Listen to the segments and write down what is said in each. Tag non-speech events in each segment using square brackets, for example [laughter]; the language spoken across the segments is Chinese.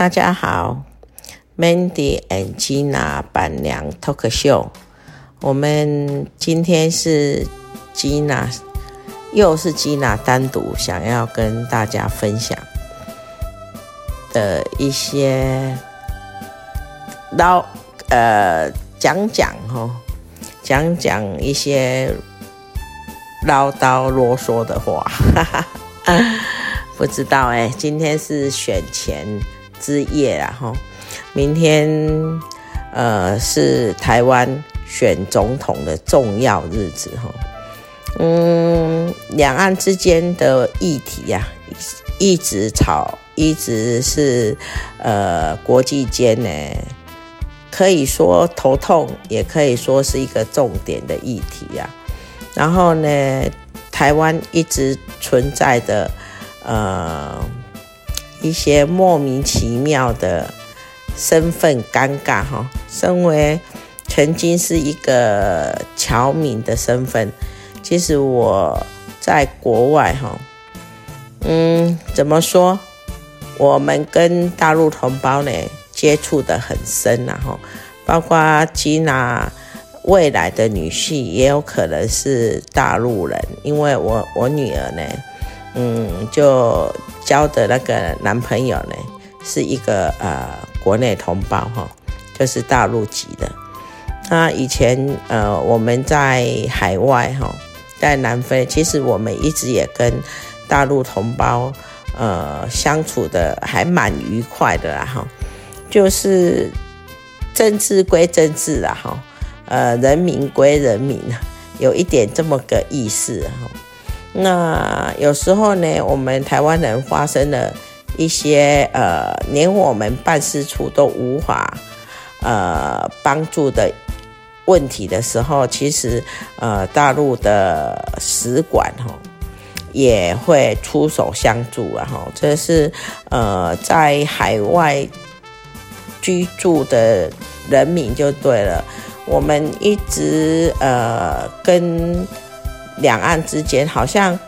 大家好，Mandy and Gina 板娘 Talk Show，我们今天是 Gina，又是 Gina 单独想要跟大家分享的一些唠呃讲讲哦，讲讲一些。唠叨啰嗦的话，[laughs] 不知道哎。今天是选前之夜啦，哈，明天呃是台湾选总统的重要日子，哈。嗯，两岸之间的议题呀、一直吵，一直是呃国际间呢，可以说头痛，也可以说是一个重点的议题、啊。然后呢，台湾一直存在的呃一些莫名其妙的身份尴尬哈。身为曾经是一个侨民的身份，其实我在国外哈，嗯，怎么说？我们跟大陆同胞呢接触得很深然后，包括吉娜。未来的女婿也有可能是大陆人，因为我我女儿呢，嗯，就交的那个男朋友呢，是一个呃国内同胞哈，就是大陆籍的。那以前呃我们在海外哈，在南非，其实我们一直也跟大陆同胞呃相处的还蛮愉快的啦哈，就是政治归政治啦哈。呃，人民归人民，有一点这么个意思哈。那有时候呢，我们台湾人发生了一些呃，连我们办事处都无法呃帮助的问题的时候，其实呃，大陆的使馆哈也会出手相助了哈。这是呃，在海外居住的人民就对了。我们一直呃跟两岸之间好像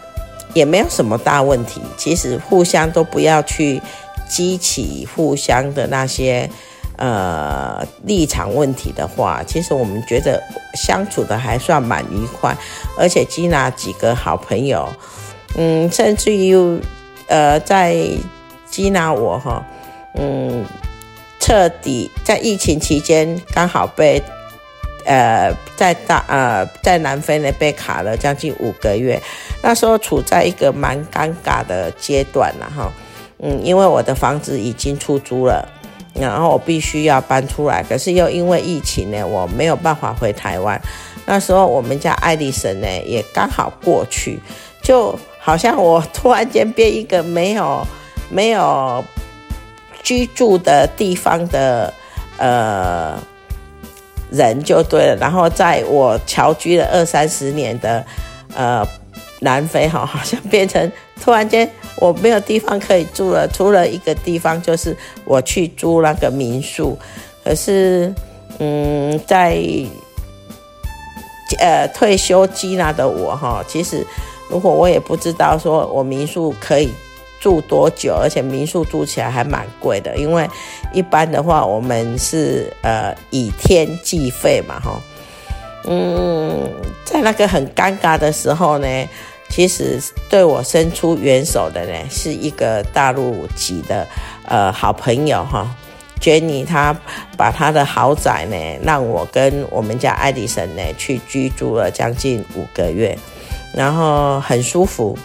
也没有什么大问题，其实互相都不要去激起互相的那些呃立场问题的话，其实我们觉得相处的还算蛮愉快，而且接纳几个好朋友，嗯，甚至于呃在接纳我哈，嗯，彻底在疫情期间刚好被。呃，在大呃，在南非呢被卡了将近五个月，那时候处在一个蛮尴尬的阶段了哈。嗯，因为我的房子已经出租了，然后我必须要搬出来，可是又因为疫情呢，我没有办法回台湾。那时候我们家爱丽森呢也刚好过去，就好像我突然间变一个没有没有居住的地方的呃。人就对了，然后在我侨居了二三十年的呃南非哈，好像变成突然间我没有地方可以住了，除了一个地方就是我去租那个民宿。可是嗯，在呃退休基那的我哈，其实如果我也不知道说我民宿可以。住多久？而且民宿住起来还蛮贵的，因为一般的话我们是呃以天计费嘛，哈。嗯，在那个很尴尬的时候呢，其实对我伸出援手的呢，是一个大陆籍的呃好朋友哈，Jenny，她把她的豪宅呢，让我跟我们家爱迪生呢去居住了将近五个月，然后很舒服，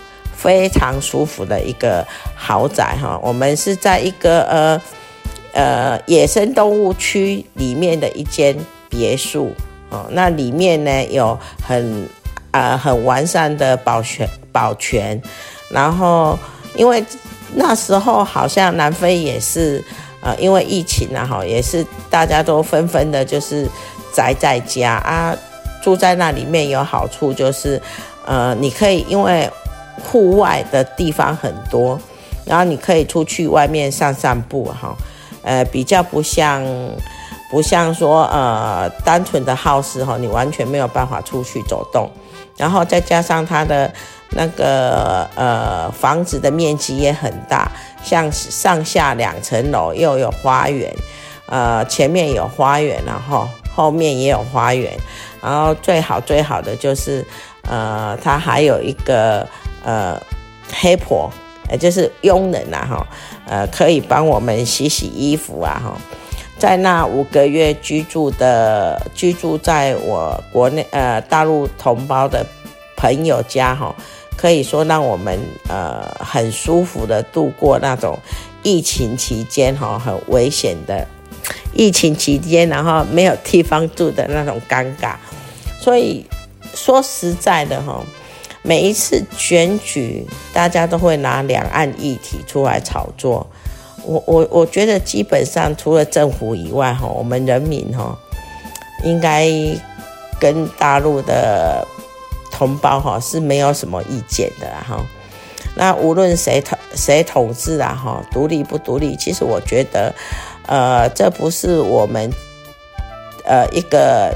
非常舒服的一个豪宅哈。我们是在一个呃呃野生动物区里面的一间别墅。哦，那里面呢有很啊、呃、很完善的保全保全，然后因为那时候好像南非也是呃因为疫情啊哈，也是大家都纷纷的就是宅在家啊，住在那里面有好处就是呃你可以因为户外的地方很多，然后你可以出去外面散散步哈，呃比较不像。不像说呃单纯的 house 哈，你完全没有办法出去走动，然后再加上它的那个呃房子的面积也很大，像上下两层楼又有花园，呃前面有花园，然后后面也有花园，然后最好最好的就是呃它还有一个呃黑婆，呃就是佣人、啊、哈，呃可以帮我们洗洗衣服啊哈。在那五个月居住的居住在我国内呃大陆同胞的朋友家哈，可以说让我们呃很舒服的度过那种疫情期间哈很危险的疫情期间，然后没有地方住的那种尴尬。所以说实在的哈，每一次选举，大家都会拿两岸议题出来炒作。我我我觉得基本上除了政府以外哈，我们人民哈，应该跟大陆的同胞哈是没有什么意见的哈。那无论谁统谁统治啊哈，独立不独立，其实我觉得，呃，这不是我们呃一个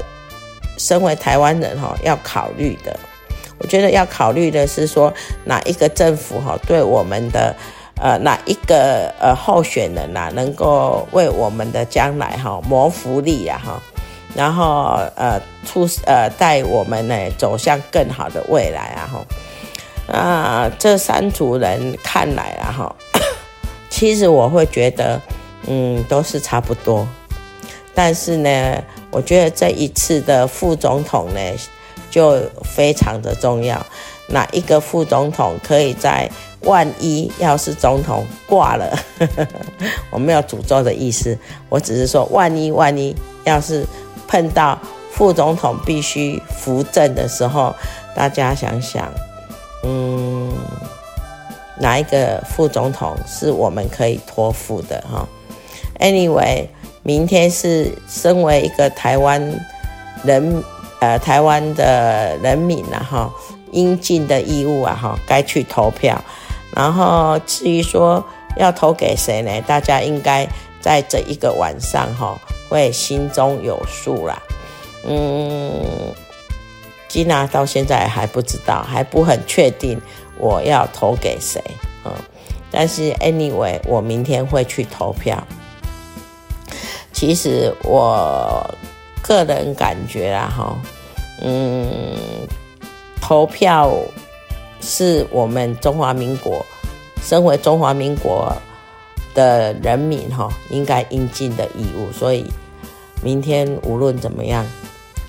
身为台湾人哈要考虑的。我觉得要考虑的是说哪一个政府哈对我们的。呃，哪一个呃候选人呐、啊，能够为我们的将来哈谋福利呀哈，然后呃出呃带我们呢走向更好的未来啊哈，啊这三组人看来啊哈，[coughs] 其实我会觉得嗯都是差不多，但是呢，我觉得这一次的副总统呢就非常的重要，哪一个副总统可以在。万一要是总统挂了，[laughs] 我没有诅咒的意思，我只是说，万一万一要是碰到副总统必须扶正的时候，大家想想，嗯，哪一个副总统是我们可以托付的哈？Anyway，明天是身为一个台湾人，呃，台湾的人民呐哈，应尽的义务啊哈，该去投票。然后至于说要投给谁呢？大家应该在这一个晚上哈，会心中有数啦。嗯，吉娜到现在还不知道，还不很确定我要投给谁。嗯，但是 anyway，我明天会去投票。其实我个人感觉啦哈，嗯，投票。是我们中华民国，身为中华民国的人民哈，应该应尽的义务。所以，明天无论怎么样，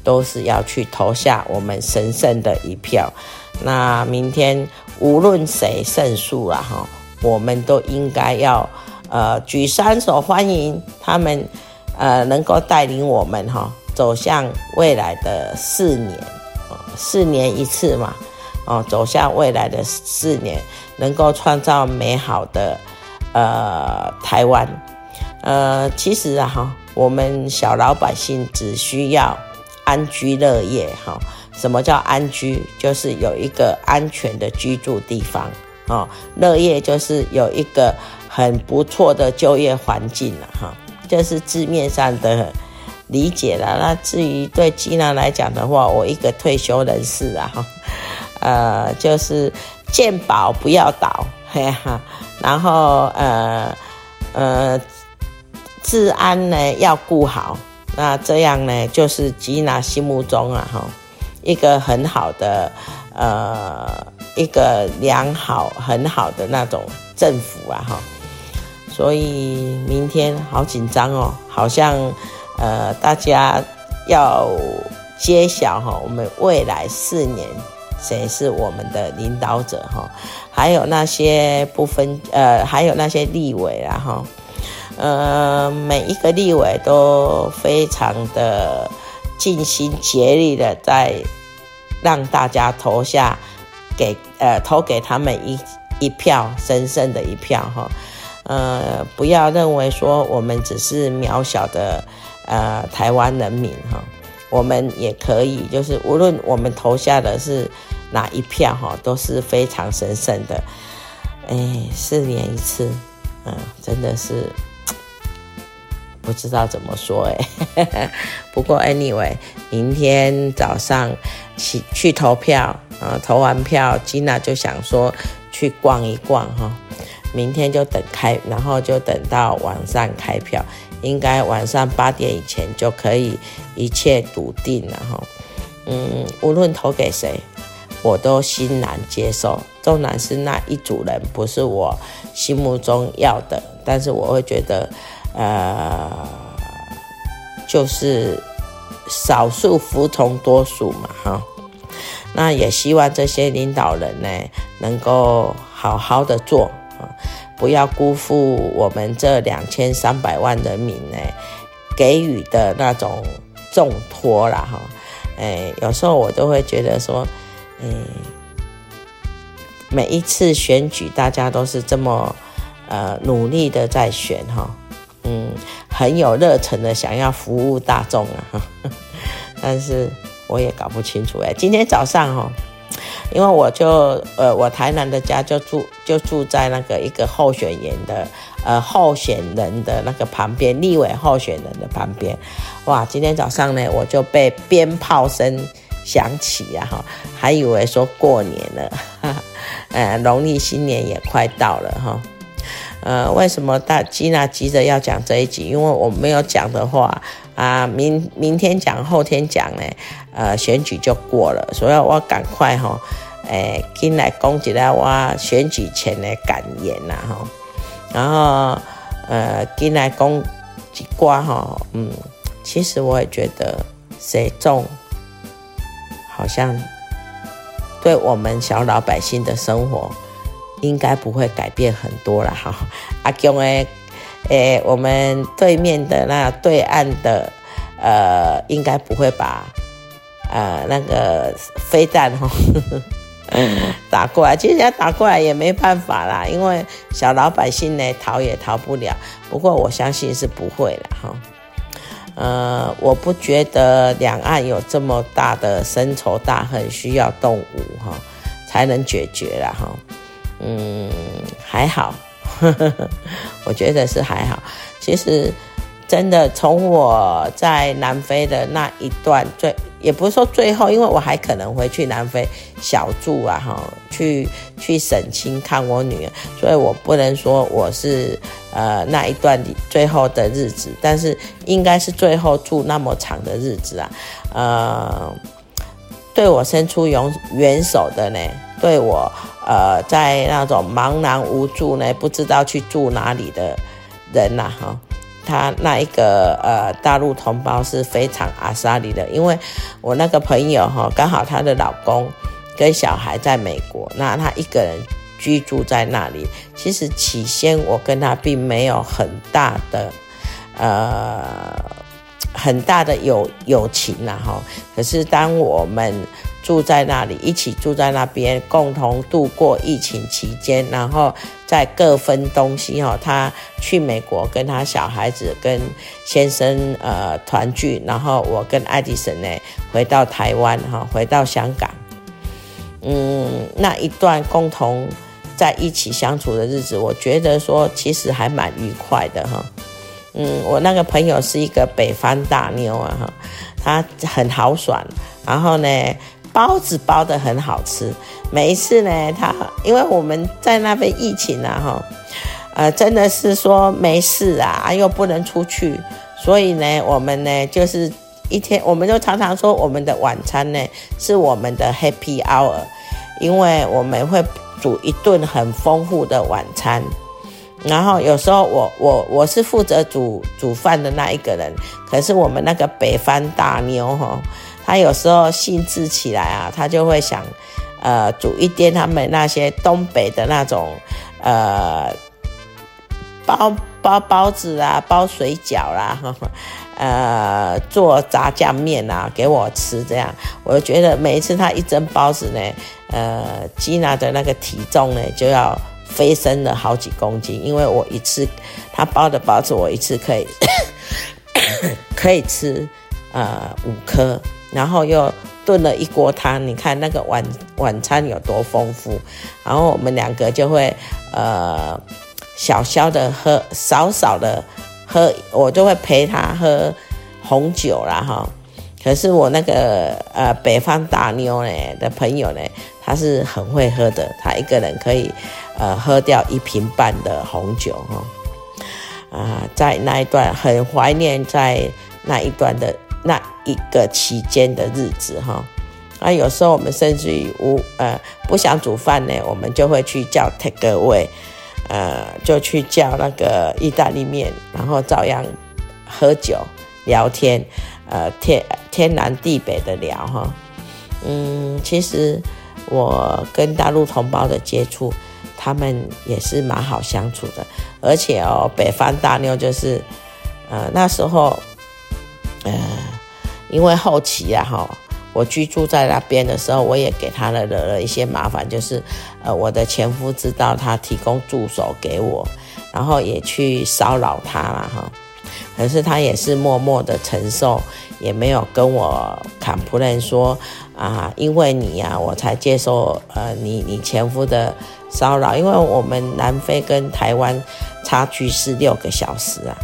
都是要去投下我们神圣的一票。那明天无论谁胜诉了哈，我们都应该要呃举双手欢迎他们，呃能够带领我们哈走向未来的四年，四年一次嘛。哦，走向未来的四年，能够创造美好的呃台湾。呃，其实啊哈，我们小老百姓只需要安居乐业哈。什么叫安居？就是有一个安全的居住地方。哦，乐业就是有一个很不错的就业环境了哈。这是字面上的理解了。那至于对基娜来讲的话，我一个退休人士啊哈。[laughs] 呃，就是健保不要倒，嘿哈，然后呃呃，治安呢要顾好，那这样呢，就是吉娜心目中啊，哈，一个很好的，呃，一个良好很好的那种政府啊，哈。所以明天好紧张哦，好像呃，大家要揭晓哈，我们未来四年谁是我们的领导者哈，还有那些不分呃，还有那些立委啊哈。呃，每一个立委都非常的尽心竭力的在让大家投下给呃投给他们一一票神圣的一票哈，呃，不要认为说我们只是渺小的呃台湾人民哈，我们也可以就是无论我们投下的是哪一票哈，都是非常神圣的，哎，四年一次，嗯，真的是。不知道怎么说哎，[laughs] 不过 anyway，明天早上去去投票啊，投完票，吉娜就想说去逛一逛哈。明天就等开，然后就等到晚上开票，应该晚上八点以前就可以一切笃定了哈。嗯，无论投给谁，我都欣然接受。纵然是那一组人不是我心目中要的，但是我会觉得。呃，就是少数服从多数嘛，哈。那也希望这些领导人呢，能够好好的做啊，不要辜负我们这两千三百万人民呢给予的那种重托啦，哈。哎，有时候我都会觉得说，哎，每一次选举，大家都是这么呃努力的在选，哈。嗯，很有热忱的想要服务大众啊，但是我也搞不清楚哎。今天早上哈，因为我就呃，我台南的家就住就住在那个一个候选人的呃候选人的那个旁边，立委候选人的旁边，哇！今天早上呢，我就被鞭炮声响起啊哈，还以为说过年了，[laughs] 呃，农历新年也快到了哈。呃，为什么大吉娜急着要讲这一集？因为我没有讲的话啊，明明天讲，后天讲呢，呃，选举就过了，所以我赶快哈，诶，进来讲一下我选举前的感言呐哈，然后呃，进来讲几挂哈，嗯，其实我也觉得谁中，好像对我们小老百姓的生活。应该不会改变很多了哈，阿公诶，诶，我们对面的那对岸的，呃，应该不会把，呃，那个飞弹哈 [laughs] 打过来，其实要打过来也没办法啦，因为小老百姓呢逃也逃不了，不过我相信是不会了哈，呃，我不觉得两岸有这么大的深仇大恨需要动武哈才能解决了哈。嗯，还好，呵呵呵我觉得是还好。其实，真的从我在南非的那一段最，也不是说最后，因为我还可能回去南非小住啊，哈，去去省亲看我女儿，所以我不能说我是呃那一段最后的日子，但是应该是最后住那么长的日子啊，呃，对我伸出援援手的呢，对我。呃，在那种茫然无助呢，不知道去住哪里的人呐，哈，他那一个呃大陆同胞是非常阿莎力的，因为我那个朋友哈，刚好她的老公跟小孩在美国，那他一个人居住在那里。其实起先我跟他并没有很大的呃很大的友友情呐，哈，可是当我们住在那里，一起住在那边，共同度过疫情期间，然后再各分东西哈。他去美国跟他小孩子跟先生呃团聚，然后我跟爱迪生呢回到台湾哈，回到香港。嗯，那一段共同在一起相处的日子，我觉得说其实还蛮愉快的哈。嗯，我那个朋友是一个北方大妞啊哈，她很豪爽，然后呢。包子包的很好吃，每一次呢，她因为我们在那边疫情啊，哈，呃，真的是说没事啊，又不能出去，所以呢，我们呢就是一天，我们就常常说我们的晚餐呢是我们的 Happy Hour，因为我们会煮一顿很丰富的晚餐。然后有时候我我我是负责煮煮饭的那一个人，可是我们那个北方大妞哈，她有时候兴致起来啊，她就会想，呃，煮一点他们那些东北的那种，呃，包包包子啊，包水饺啦，呵 [laughs] 呵呃，做炸酱面啊给我吃，这样我觉得每一次她一蒸包子呢，呃，吉娜的那个体重呢就要。飞升了好几公斤，因为我一次他包的包子，我一次可以 [coughs] 可以吃呃五颗，然后又炖了一锅汤。你看那个晚晚餐有多丰富，然后我们两个就会呃小小的喝，少少的喝，我就会陪他喝红酒啦哈。可是我那个呃北方大妞呢的朋友呢，他是很会喝的，他一个人可以。呃，喝掉一瓶半的红酒哈，啊、在那一段很怀念，在那一段的那一个期间的日子哈。啊，有时候我们甚至于无呃不想煮饭呢，我们就会去叫 take away，呃，就去叫那个意大利面，然后照样喝酒聊天，呃，天天南地北的聊哈。嗯，其实我跟大陆同胞的接触。他们也是蛮好相处的，而且哦，北方大妞就是，呃，那时候，呃，因为后期啊，哈，我居住在那边的时候，我也给他了惹了一些麻烦，就是，呃，我的前夫知道他提供助手给我，然后也去骚扰他了，哈，可是他也是默默的承受，也没有跟我坦白说，啊，因为你呀、啊，我才接受，呃，你你前夫的。骚扰，因为我们南非跟台湾差距是六个小时啊，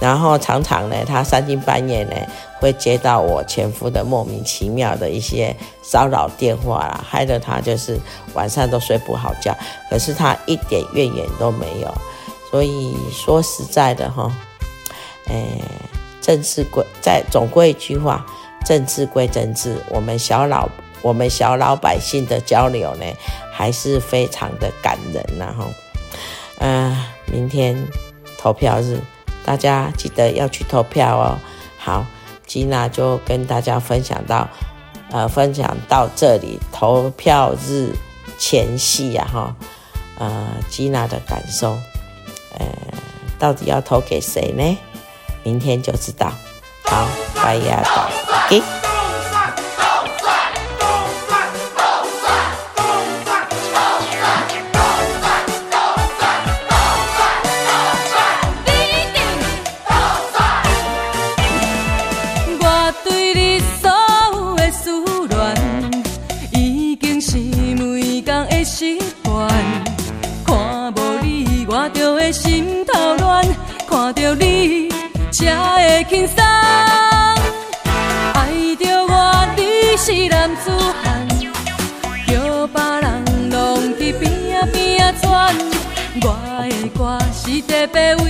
然后常常呢，他三更半夜呢会接到我前夫的莫名其妙的一些骚扰电话啦，害得他就是晚上都睡不好觉。可是他一点怨言都没有，所以说实在的哈，哎，政治归在总归一句话，政治归政治，我们小老我们小老百姓的交流呢。还是非常的感人呐，哈，呃，明天投票日，大家记得要去投票哦。好，吉娜就跟大家分享到，呃，分享到这里，投票日前夕呀，哈，呃，吉娜的感受，呃，到底要投给谁呢？明天就知道。好，拜呀，拜。是 pe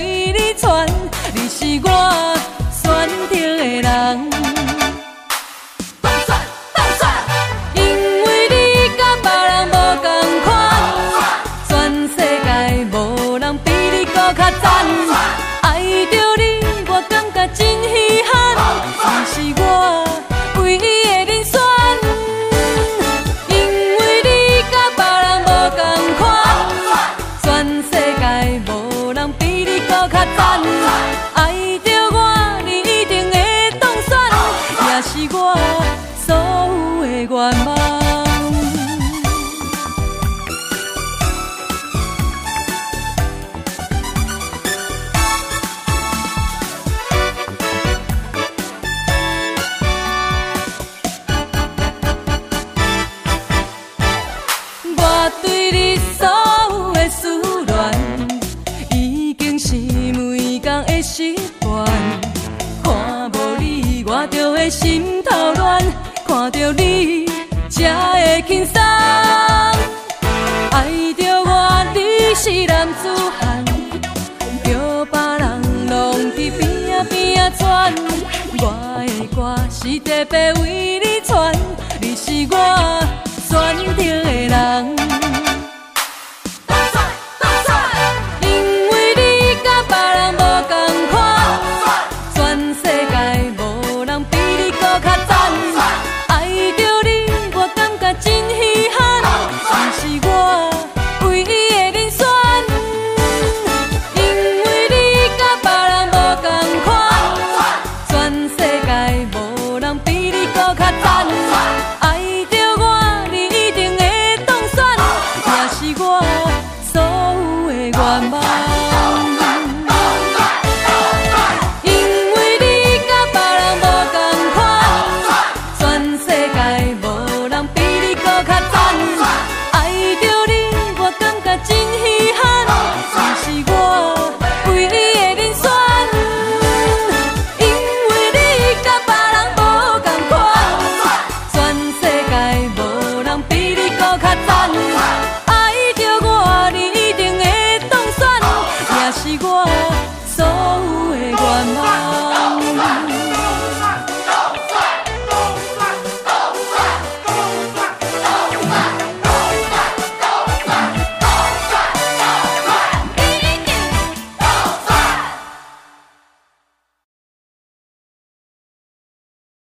特别为你传，你是我选择的人。